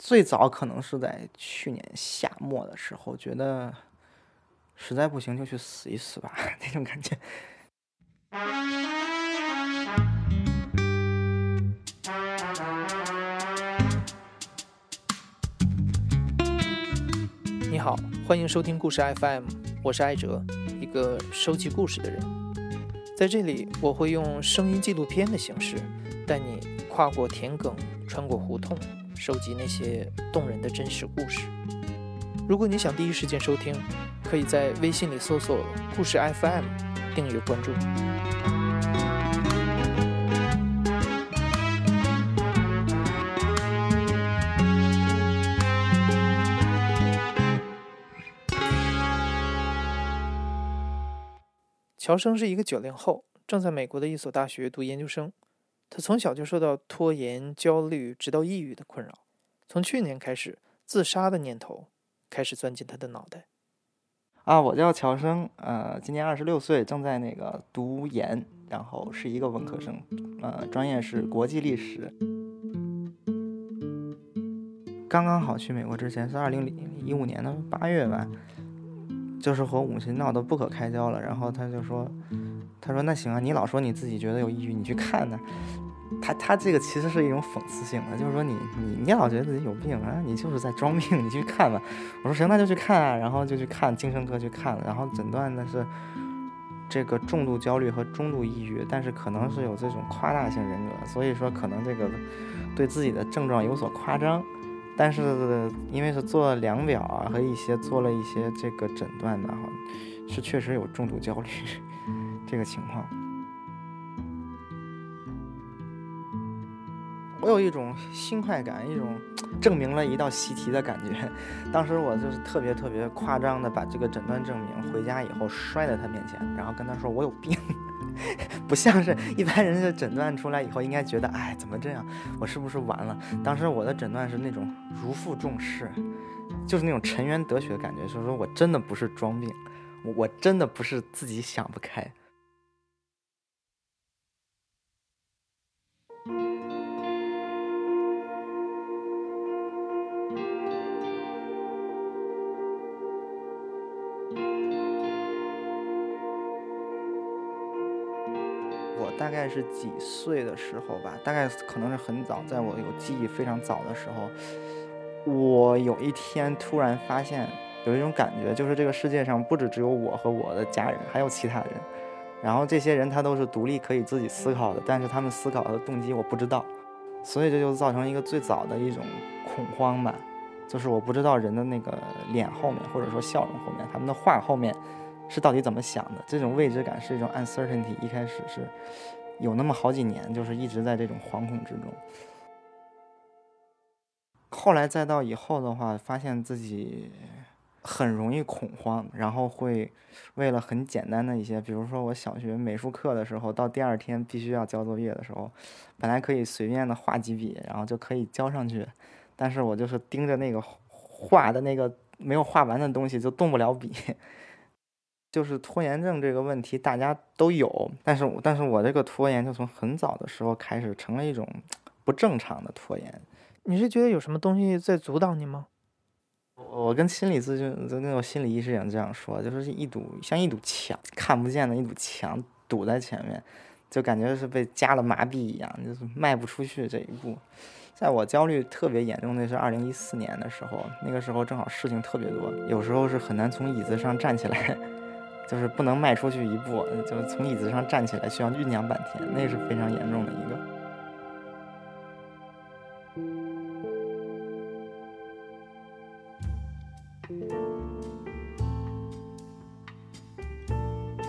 最早可能是在去年夏末的时候，觉得实在不行就去死一死吧，那种感觉。你好，欢迎收听故事 FM，我是艾哲，一个收集故事的人。在这里，我会用声音纪录片的形式，带你跨过田埂，穿过胡同。收集那些动人的真实故事。如果你想第一时间收听，可以在微信里搜索“故事 FM”，订阅关注。乔生是一个九零后，正在美国的一所大学读研究生。他从小就受到拖延、焦虑，直到抑郁的困扰。从去年开始，自杀的念头开始钻进他的脑袋。啊，我叫乔生，呃，今年二十六岁，正在那个读研，然后是一个文科生，呃，专业是国际历史。刚刚好去美国之前是二零一五年的八月吧，就是和母亲闹得不可开交了，然后他就说。他说：“那行啊，你老说你自己觉得有抑郁，你去看呢。”他他这个其实是一种讽刺性的，就是说你你你老觉得自己有病啊，你就是在装病，你去看吧。我说行，那就去看啊，然后就去看精神科去看了，然后诊断的是这个重度焦虑和中度抑郁，但是可能是有这种夸大性人格，所以说可能这个对自己的症状有所夸张，但是因为是做了量表啊和一些做了一些这个诊断的哈，是确实有重度焦虑。这个情况，我有一种新快感，一种证明了一道习题的感觉。当时我就是特别特别夸张的把这个诊断证明回家以后摔在他面前，然后跟他说我有病，不像是一般人就诊断出来以后应该觉得哎怎么这样，我是不是完了？当时我的诊断是那种如负重视，就是那种沉冤得雪的感觉，就是说我真的不是装病，我真的不是自己想不开。我大概是几岁的时候吧，大概可能是很早，在我有记忆非常早的时候，我有一天突然发现有一种感觉，就是这个世界上不止只有我和我的家人，还有其他人。然后这些人他都是独立可以自己思考的，但是他们思考的动机我不知道，所以这就造成一个最早的一种恐慌吧，就是我不知道人的那个脸后面，或者说笑容后面，他们的话后面。是到底怎么想的？这种未知感是一种 uncertainty，一开始是有那么好几年，就是一直在这种惶恐之中。后来再到以后的话，发现自己很容易恐慌，然后会为了很简单的一些，比如说我小学美术课的时候，到第二天必须要交作业的时候，本来可以随便的画几笔，然后就可以交上去，但是我就是盯着那个画的那个没有画完的东西，就动不了笔。就是拖延症这个问题，大家都有，但是但是我这个拖延就从很早的时候开始成了一种不正常的拖延。你是觉得有什么东西在阻挡你吗？我跟心理咨询，跟那种心理医师也这样说，就是一堵像一堵墙，看不见的一堵墙堵在前面，就感觉是被加了麻痹一样，就是迈不出去这一步。在我焦虑特别严重的是二零一四年的时候，那个时候正好事情特别多，有时候是很难从椅子上站起来。就是不能迈出去一步，就是从椅子上站起来需要酝酿半天，那是非常严重的一个。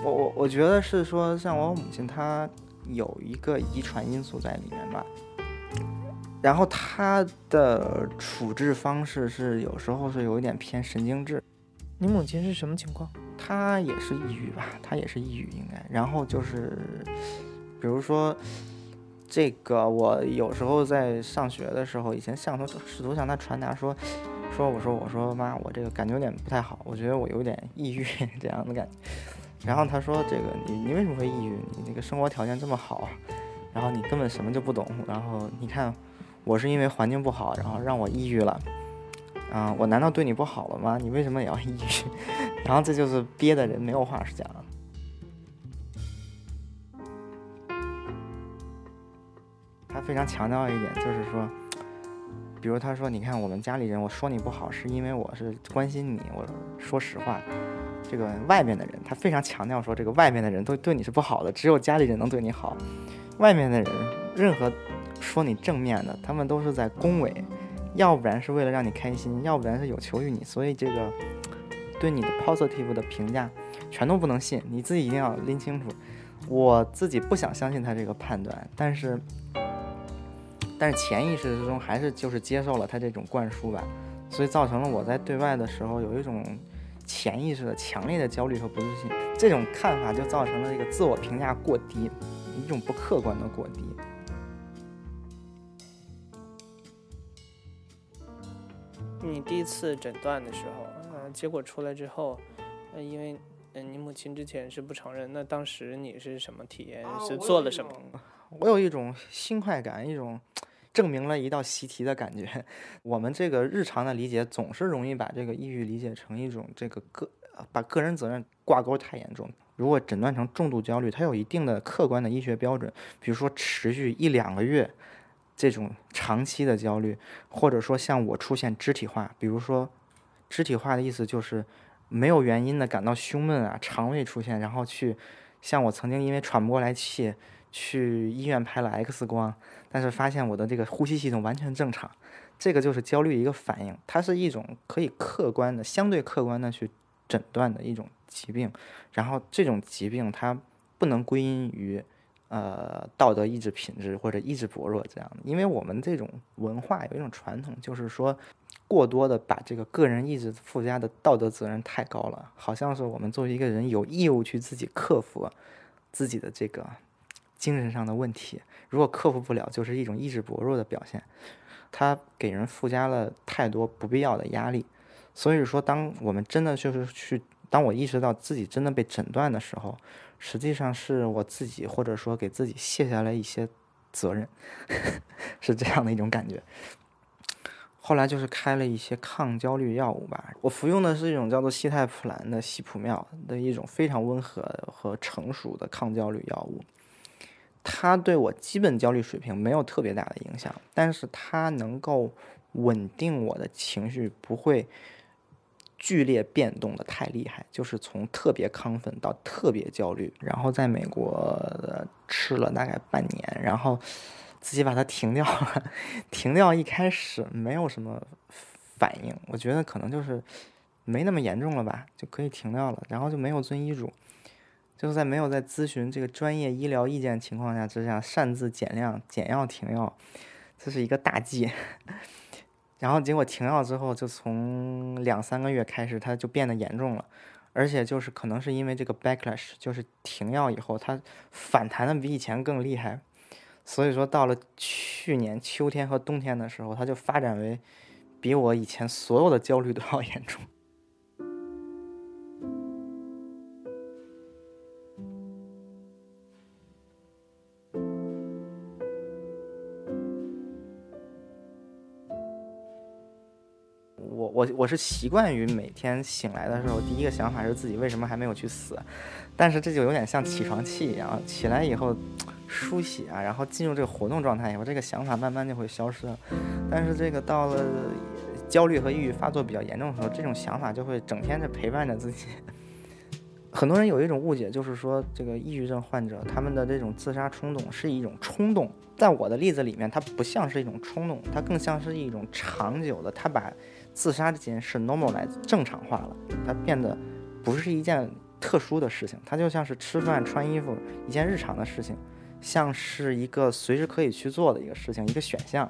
我我我觉得是说，像我母亲她有一个遗传因素在里面吧，然后她的处置方式是有时候是有一点偏神经质。你母亲是什么情况？他也是抑郁吧，他也是抑郁应该。然后就是，比如说，这个我有时候在上学的时候，以前向他试图向他传达说，说我说我说妈，我这个感觉有点不太好，我觉得我有点抑郁这样的感觉。然后他说这个你你为什么会抑郁？你这个生活条件这么好，然后你根本什么就不懂。然后你看我是因为环境不好，然后让我抑郁了。啊，我难道对你不好了吗？你为什么也要抑郁？然后这就是憋的人没有话是讲。他非常强调一点，就是说，比如他说：“你看我们家里人，我说你不好，是因为我是关心你。我说实话，这个外面的人，他非常强调说，这个外面的人都对你是不好的，只有家里人能对你好。外面的人，任何说你正面的，他们都是在恭维。”要不然是为了让你开心，要不然是有求于你，所以这个对你的 positive 的评价全都不能信，你自己一定要拎清楚。我自己不想相信他这个判断，但是但是潜意识之中还是就是接受了他这种灌输吧，所以造成了我在对外的时候有一种潜意识的强烈的焦虑和不自信，这种看法就造成了这个自我评价过低，一种不客观的过低。你第一次诊断的时候，嗯，结果出来之后，呃，因为，嗯，你母亲之前是不承认，那当时你是什么体验？是做了什么？我有一种新快感，一种证明了一道习题的感觉。我们这个日常的理解总是容易把这个抑郁理解成一种这个个，把个人责任挂钩太严重。如果诊断成重度焦虑，它有一定的客观的医学标准，比如说持续一两个月。这种长期的焦虑，或者说像我出现肢体化，比如说肢体化的意思就是没有原因的感到胸闷啊，肠胃出现，然后去像我曾经因为喘不过来气去医院拍了 X 光，但是发现我的这个呼吸系统完全正常，这个就是焦虑一个反应，它是一种可以客观的、相对客观的去诊断的一种疾病，然后这种疾病它不能归因于。呃，道德意志品质或者意志薄弱这样的，因为我们这种文化有一种传统，就是说，过多的把这个个人意志附加的道德责任太高了，好像是我们作为一个人有义务去自己克服自己的这个精神上的问题，如果克服不了，就是一种意志薄弱的表现，它给人附加了太多不必要的压力，所以说，当我们真的就是去，当我意识到自己真的被诊断的时候。实际上是我自己，或者说给自己卸下来一些责任，是这样的一种感觉。后来就是开了一些抗焦虑药物吧，我服用的是一种叫做西泰普兰的西普妙的一种非常温和和成熟的抗焦虑药物。它对我基本焦虑水平没有特别大的影响，但是它能够稳定我的情绪，不会。剧烈变动的太厉害，就是从特别亢奋到特别焦虑，然后在美国吃了大概半年，然后自己把它停掉了。停掉一开始没有什么反应，我觉得可能就是没那么严重了吧，就可以停掉了。然后就没有遵医嘱，就是在没有在咨询这个专业医疗意见情况下之下，擅自减量、减药、停药，这是一个大忌。然后结果停药之后，就从两三个月开始，它就变得严重了，而且就是可能是因为这个 backlash，就是停药以后，它反弹的比以前更厉害，所以说到了去年秋天和冬天的时候，它就发展为比我以前所有的焦虑都要严重。我我是习惯于每天醒来的时候，第一个想法是自己为什么还没有去死，但是这就有点像起床气一样，起来以后梳洗啊，然后进入这个活动状态以后，这个想法慢慢就会消失。但是这个到了焦虑和抑郁发作比较严重的时候，这种想法就会整天的陪伴着自己。很多人有一种误解，就是说这个抑郁症患者他们的这种自杀冲动是一种冲动，在我的例子里面，它不像是一种冲动，它更像是一种长久的，他把。自杀这件事 normalize 正常化了，它变得不是一件特殊的事情，它就像是吃饭、穿衣服一件日常的事情，像是一个随时可以去做的一个事情，一个选项。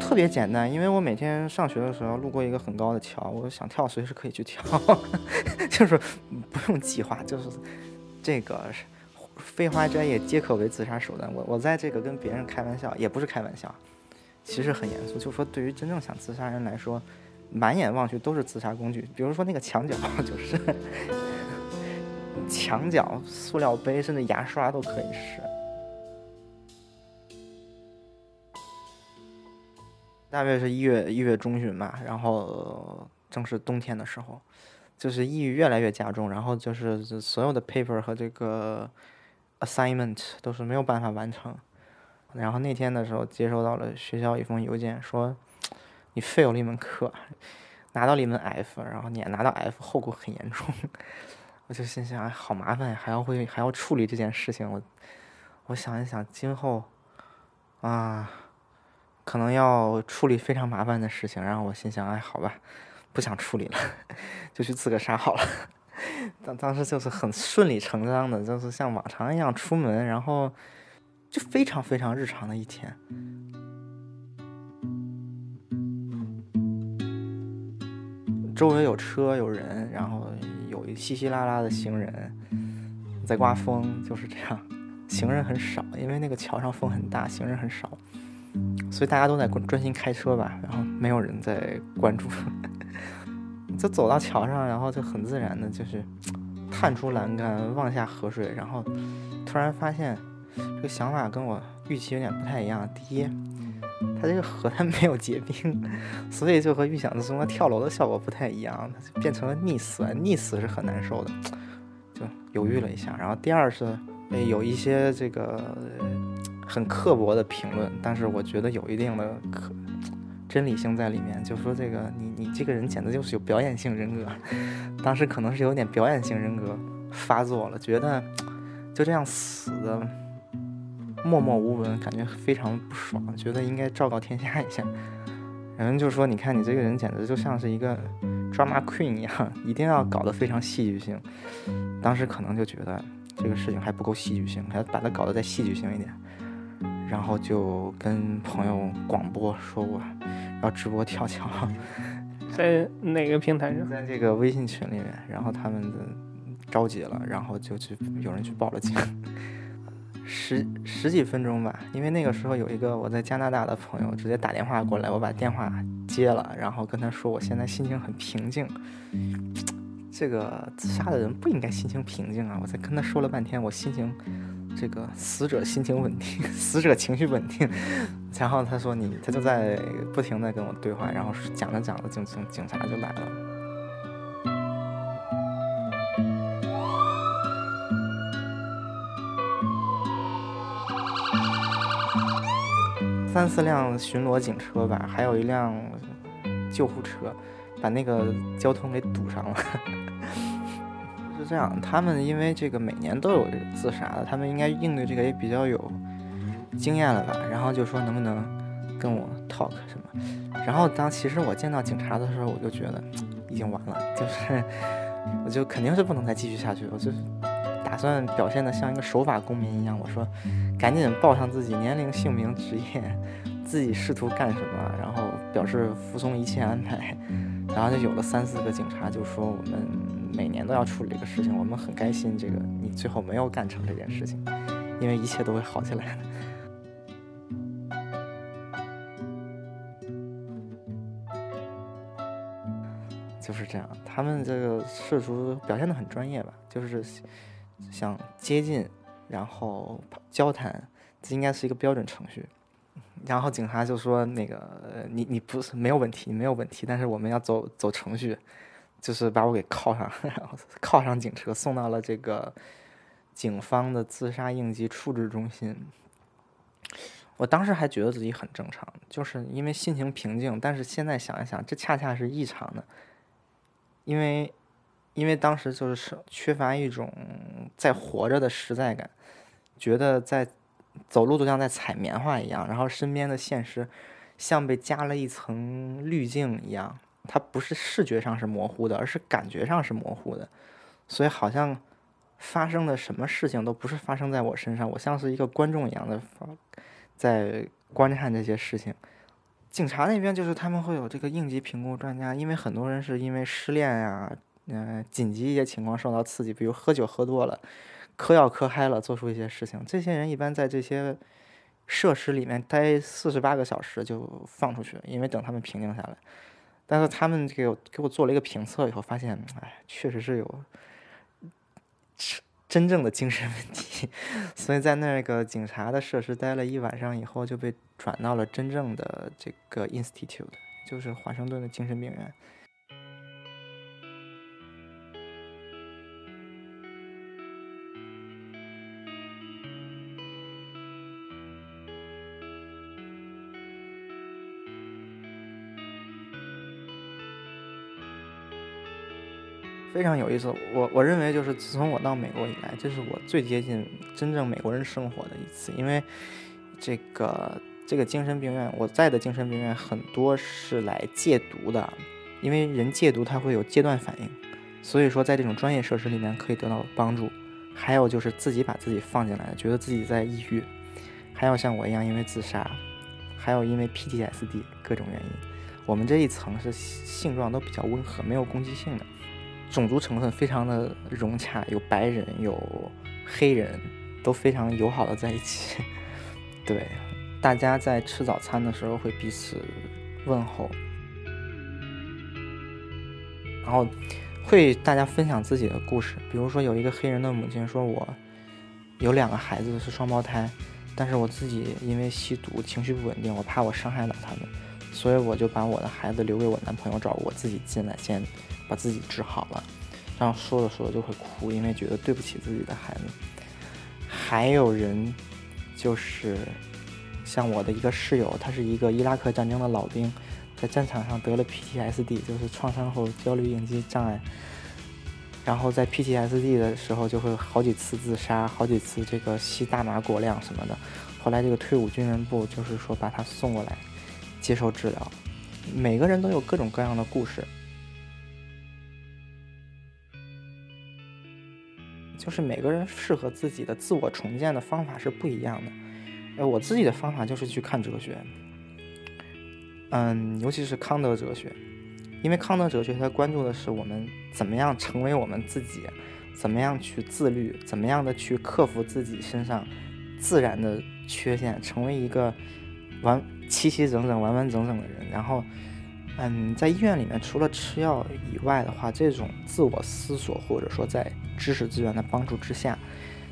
特别简单，因为我每天上学的时候路过一个很高的桥，我想跳，随时可以去跳，就是不用计划，就是这个飞花摘叶皆可为自杀手段。我我在这个跟别人开玩笑，也不是开玩笑，其实很严肃，就是说对于真正想自杀人来说，满眼望去都是自杀工具，比如说那个墙角 就是墙角、塑料杯，甚至牙刷都可以是。大约是一月一月中旬吧，然后正是冬天的时候，就是抑郁越来越加重，然后就是所有的 paper 和这个 assignment 都是没有办法完成。然后那天的时候，接收到了学校一封邮件，说你 fail 了一门课，拿到了一门 F，然后你拿到 F 后果很严重。我就心想，哎好麻烦呀，还要会还要处理这件事情。我我想一想，今后啊。可能要处理非常麻烦的事情，然后我心想，哎，好吧，不想处理了，就去自个杀好了。当当时就是很顺理成章的，就是像往常一样出门，然后就非常非常日常的一天。周围有车有人，然后有一稀稀拉拉的行人，在刮风，就是这样，行人很少，因为那个桥上风很大，行人很少。所以大家都在专心开车吧，然后没有人在关注，就走到桥上，然后就很自然的，就是探出栏杆望下河水，然后突然发现这个想法跟我预期有点不太一样。第一，它这个河它没有结冰，所以就和预想中的跳楼的效果不太一样，它就变成了溺死，溺死是很难受的，就犹豫了一下。然后第二是，有一些这个。很刻薄的评论，但是我觉得有一定的可真理性在里面。就说这个，你你这个人简直就是有表演性人格。当时可能是有点表演性人格发作了，觉得就这样死的默默无闻，感觉非常不爽，觉得应该昭告天下一下。然后就说，你看你这个人简直就像是一个 drama queen 一样，一定要搞得非常戏剧性。当时可能就觉得这个事情还不够戏剧性，还要把它搞得再戏剧性一点。然后就跟朋友广播说过要直播跳桥，在哪个平台上？在这个微信群里面。然后他们的着急了，然后就去有人去报了警。十十几分钟吧，因为那个时候有一个我在加拿大的朋友直接打电话过来，我把电话接了，然后跟他说我现在心情很平静。这个自杀的人不应该心情平静啊！我在跟他说了半天，我心情。这个死者心情稳定，死者情绪稳定，然后他说你，他就在不停的跟我对话，然后讲着讲着，警警警察就来了，三四辆巡逻警车吧，还有一辆救护车，把那个交通给堵上了。这样，他们因为这个每年都有这个自杀的，他们应该应对这个也比较有经验了吧？然后就说能不能跟我 talk 什么？然后当其实我见到警察的时候，我就觉得已经完了，就是我就肯定是不能再继续下去，我就打算表现的像一个守法公民一样，我说赶紧报上自己年龄、姓名、职业，自己试图干什么，然后表示服从一切安排，然后就有了三四个警察就说我们。每年都要处理这个事情，我们很开心。这个你最后没有干成这件事情，因为一切都会好起来的。就是这样，他们这个试图表现的很专业吧，就是想接近，然后交谈，这应该是一个标准程序。然后警察就说：“那个，你你不是没有问题，没有问题，但是我们要走走程序。”就是把我给铐上，然后铐上警车，送到了这个警方的自杀应急处置中心。我当时还觉得自己很正常，就是因为心情平静。但是现在想一想，这恰恰是异常的，因为因为当时就是缺乏一种在活着的实在感，觉得在走路都像在踩棉花一样，然后身边的现实像被加了一层滤镜一样。它不是视觉上是模糊的，而是感觉上是模糊的，所以好像发生的什么事情都不是发生在我身上，我像是一个观众一样的在观看这些事情。警察那边就是他们会有这个应急评估专家，因为很多人是因为失恋呀，嗯，紧急一些情况受到刺激，比如喝酒喝多了、嗑药嗑嗨了，做出一些事情，这些人一般在这些设施里面待四十八个小时就放出去，因为等他们平静下来。但是他们给我给我做了一个评测以后，发现，哎，确实是有真正的精神问题，所以在那个警察的设施待了一晚上以后，就被转到了真正的这个 institute，就是华盛顿的精神病院。非常有意思，我我认为就是自从我到美国以来，这是我最接近真正美国人生活的一次。因为这个这个精神病院，我在的精神病院很多是来戒毒的，因为人戒毒他会有戒断反应，所以说在这种专业设施里面可以得到帮助。还有就是自己把自己放进来，觉得自己在抑郁，还有像我一样因为自杀，还有因为 PTSD 各种原因。我们这一层是性状都比较温和，没有攻击性的。种族成分非常的融洽，有白人，有黑人，都非常友好的在一起。对，大家在吃早餐的时候会彼此问候，然后会大家分享自己的故事。比如说，有一个黑人的母亲说：“我有两个孩子是双胞胎，但是我自己因为吸毒，情绪不稳定，我怕我伤害到他们，所以我就把我的孩子留给我男朋友照顾，我自己进来先。”把自己治好了，然后说着说着就会哭，因为觉得对不起自己的孩子。还有人就是像我的一个室友，他是一个伊拉克战争的老兵，在战场上得了 PTSD，就是创伤后焦虑应激障碍。然后在 PTSD 的时候就会好几次自杀，好几次这个吸大麻过量什么的。后来这个退伍军人部就是说把他送过来接受治疗。每个人都有各种各样的故事。就是每个人适合自己的自我重建的方法是不一样的。呃，我自己的方法就是去看哲学，嗯，尤其是康德哲学，因为康德哲学它关注的是我们怎么样成为我们自己，怎么样去自律，怎么样的去克服自己身上自然的缺陷，成为一个完齐齐整整、完完整整的人。然后，嗯，在医院里面，除了吃药以外的话，这种自我思索或者说在知识资源的帮助之下，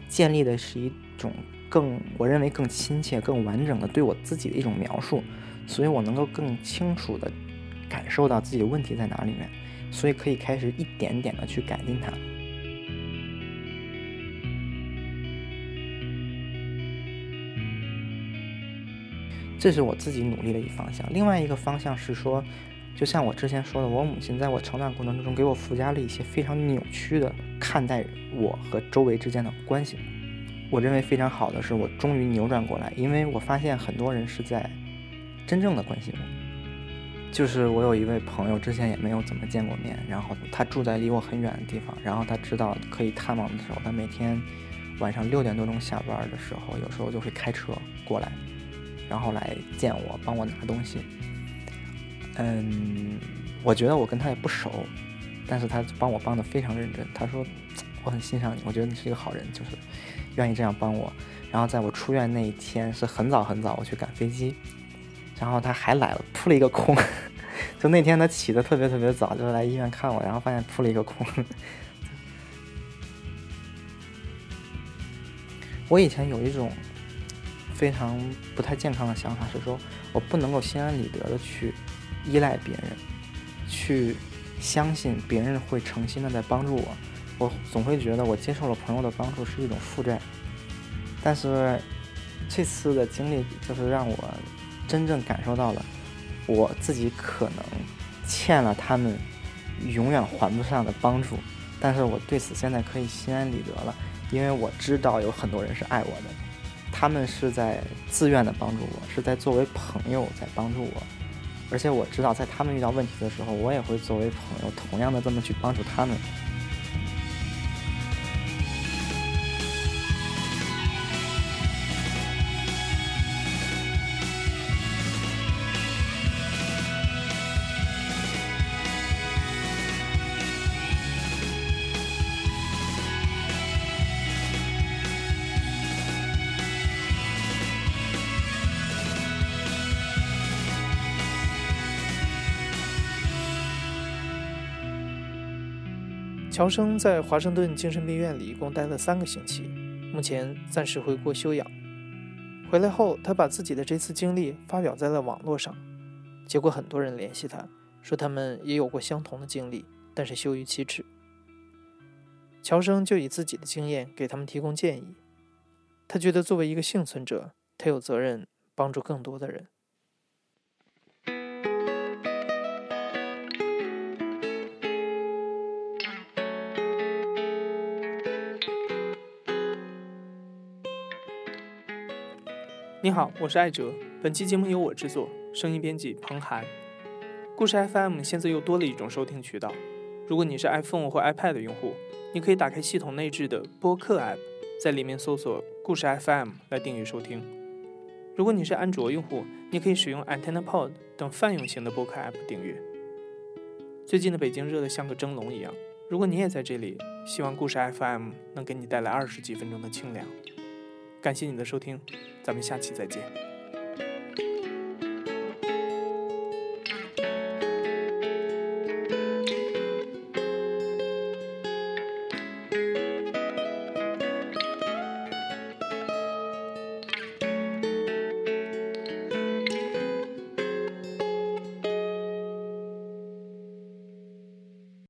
建立的是一种更我认为更亲切、更完整的对我自己的一种描述，所以我能够更清楚的感受到自己的问题在哪里面，所以可以开始一点点的去改进它。这是我自己努力的一方向。另外一个方向是说。就像我之前说的，我母亲在我成长过程之中给我附加了一些非常扭曲的看待我和周围之间的关系。我认为非常好的是，我终于扭转过来，因为我发现很多人是在真正的关心我。就是我有一位朋友，之前也没有怎么见过面，然后他住在离我很远的地方，然后他知道可以探望的时候，他每天晚上六点多钟下班的时候，有时候就会开车过来，然后来见我，帮我拿东西。嗯，我觉得我跟他也不熟，但是他帮我帮的非常认真。他说我很欣赏你，我觉得你是一个好人，就是愿意这样帮我。然后在我出院那一天是很早很早，我去赶飞机，然后他还来了，扑了一个空。就那天他起的特别特别早，就来医院看我，然后发现扑了一个空。我以前有一种非常不太健康的想法，是说我不能够心安理得的去。依赖别人，去相信别人会诚心的在帮助我，我总会觉得我接受了朋友的帮助是一种负债。但是这次的经历就是让我真正感受到了我自己可能欠了他们永远还不上的帮助。但是我对此现在可以心安理得了，因为我知道有很多人是爱我的，他们是在自愿的帮助我，是在作为朋友在帮助我。而且我知道，在他们遇到问题的时候，我也会作为朋友，同样的这么去帮助他们。乔生在华盛顿精神病院里一共待了三个星期，目前暂时回国休养。回来后，他把自己的这次经历发表在了网络上，结果很多人联系他，说他们也有过相同的经历，但是羞于启齿。乔生就以自己的经验给他们提供建议。他觉得作为一个幸存者，他有责任帮助更多的人。你好，我是艾哲。本期节目由我制作，声音编辑彭涵。故事 FM 现在又多了一种收听渠道。如果你是 iPhone 或 iPad 的用户，你可以打开系统内置的播客 App，在里面搜索“故事 FM” 来订阅收听。如果你是安卓用户，你可以使用 AntennaPod 等泛用型的播客 App 订阅。最近的北京热得像个蒸笼一样，如果你也在这里，希望故事 FM 能给你带来二十几分钟的清凉。感谢你的收听，咱们下期再见。